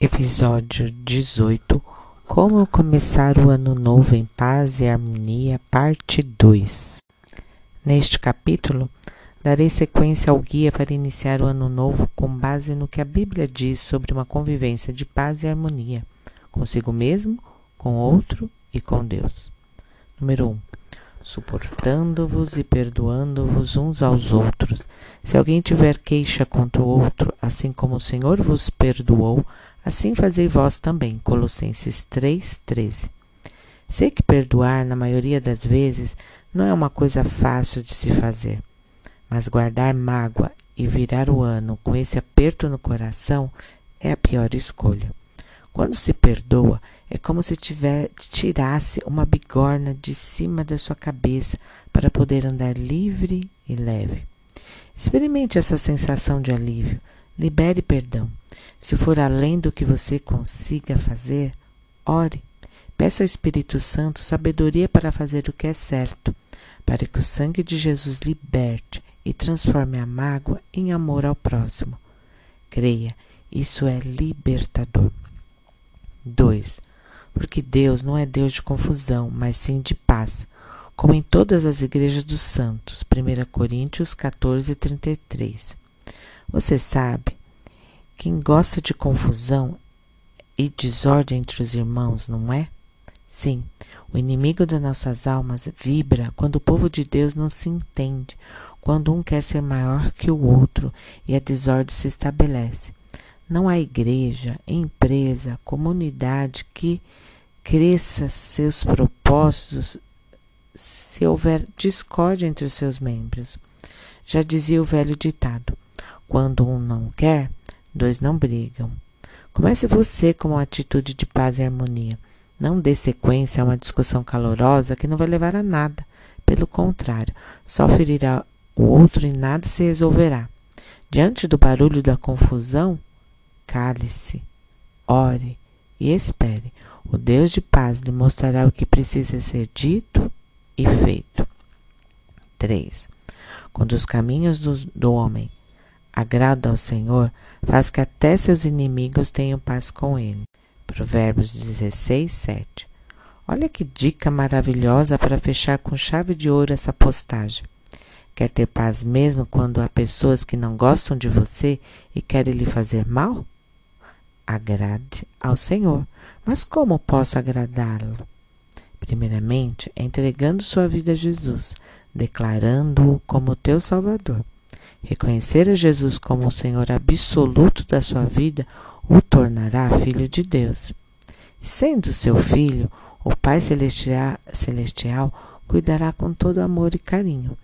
Episódio 18 Como começar o ano novo em paz e harmonia, parte 2. Neste capítulo, darei sequência ao guia para iniciar o ano novo com base no que a Bíblia diz sobre uma convivência de paz e harmonia, consigo mesmo, com outro e com Deus. Número 1 suportando-vos e perdoando-vos uns aos outros. Se alguém tiver queixa contra o outro, assim como o Senhor vos perdoou, assim fazei vós também. Colossenses 3:13. Sei que perdoar, na maioria das vezes, não é uma coisa fácil de se fazer, mas guardar mágoa e virar o ano com esse aperto no coração é a pior escolha. Quando se perdoa, é como se tiver, tirasse uma bigorna de cima da sua cabeça para poder andar livre e leve. Experimente essa sensação de alívio. Libere perdão. Se for além do que você consiga fazer, ore. Peça ao Espírito Santo sabedoria para fazer o que é certo, para que o sangue de Jesus liberte e transforme a mágoa em amor ao próximo. Creia, isso é libertador. 2. Porque Deus não é Deus de confusão, mas sim de paz, como em todas as igrejas dos santos. 1 Coríntios 14, 33. Você sabe, quem gosta de confusão e desordem entre os irmãos, não é? Sim, o inimigo das nossas almas vibra quando o povo de Deus não se entende, quando um quer ser maior que o outro e a desordem se estabelece. Não há igreja, empresa, comunidade que cresça seus propósitos se houver discórdia entre os seus membros. Já dizia o velho ditado: quando um não quer, dois não brigam. Comece você com uma atitude de paz e harmonia. Não dê sequência a uma discussão calorosa que não vai levar a nada. Pelo contrário, só ferirá o outro e nada se resolverá. Diante do barulho da confusão, cale-se, ore e espere. O Deus de paz lhe mostrará o que precisa ser dito e feito. 3. Quando os caminhos do, do homem agradam ao Senhor, faz que até seus inimigos tenham paz com ele. Provérbios 16, 7. Olha que dica maravilhosa para fechar com chave de ouro essa postagem. Quer ter paz mesmo quando há pessoas que não gostam de você e querem lhe fazer mal? agrade ao Senhor. Mas como posso agradá-lo? Primeiramente, entregando sua vida a Jesus, declarando-o como teu Salvador. Reconhecer a Jesus como o Senhor absoluto da sua vida o tornará filho de Deus. Sendo seu filho, o Pai Celestial, cuidará com todo amor e carinho.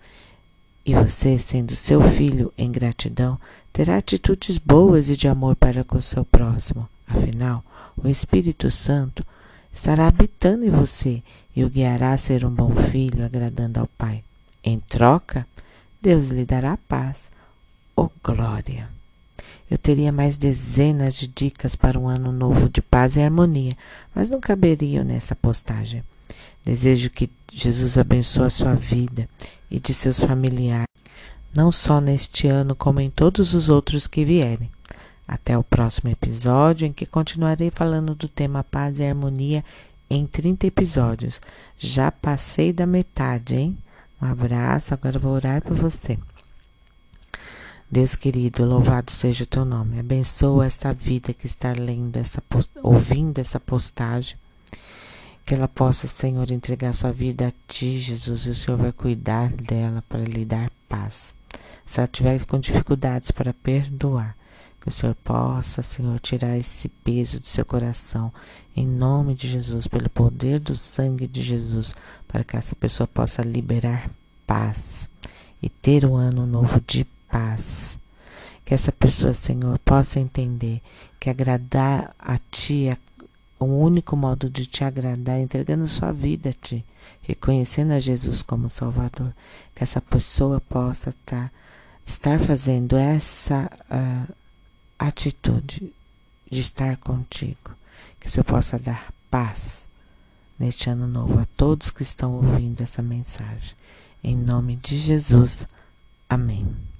E você, sendo seu filho em gratidão, terá atitudes boas e de amor para com o seu próximo. Afinal, o Espírito Santo estará habitando em você e o guiará a ser um bom filho, agradando ao Pai. Em troca, Deus lhe dará paz. Oh glória! Eu teria mais dezenas de dicas para um ano novo de paz e harmonia, mas não caberiam nessa postagem. Desejo que Jesus abençoe a sua vida e de seus familiares não só neste ano, como em todos os outros que vierem. Até o próximo episódio, em que continuarei falando do tema paz e harmonia em 30 episódios. Já passei da metade, hein? Um abraço, agora vou orar por você. Deus querido, louvado seja o teu nome. Abençoa esta vida que está lendo essa ouvindo essa postagem. Que ela possa, Senhor, entregar sua vida a ti, Jesus, e o Senhor vai cuidar dela para lhe dar paz. Se ela tiver com dificuldades para perdoar, que o Senhor possa, Senhor, tirar esse peso do seu coração, em nome de Jesus, pelo poder do sangue de Jesus, para que essa pessoa possa liberar paz e ter um ano novo de paz. Que essa pessoa, Senhor, possa entender que agradar a Ti é o único modo de te agradar, entregando sua vida a Ti, reconhecendo a Jesus como Salvador. Que essa pessoa possa estar. Tá estar fazendo essa uh, atitude de estar contigo. Que o Senhor possa dar paz neste ano novo a todos que estão ouvindo essa mensagem. Em nome de Jesus. Amém.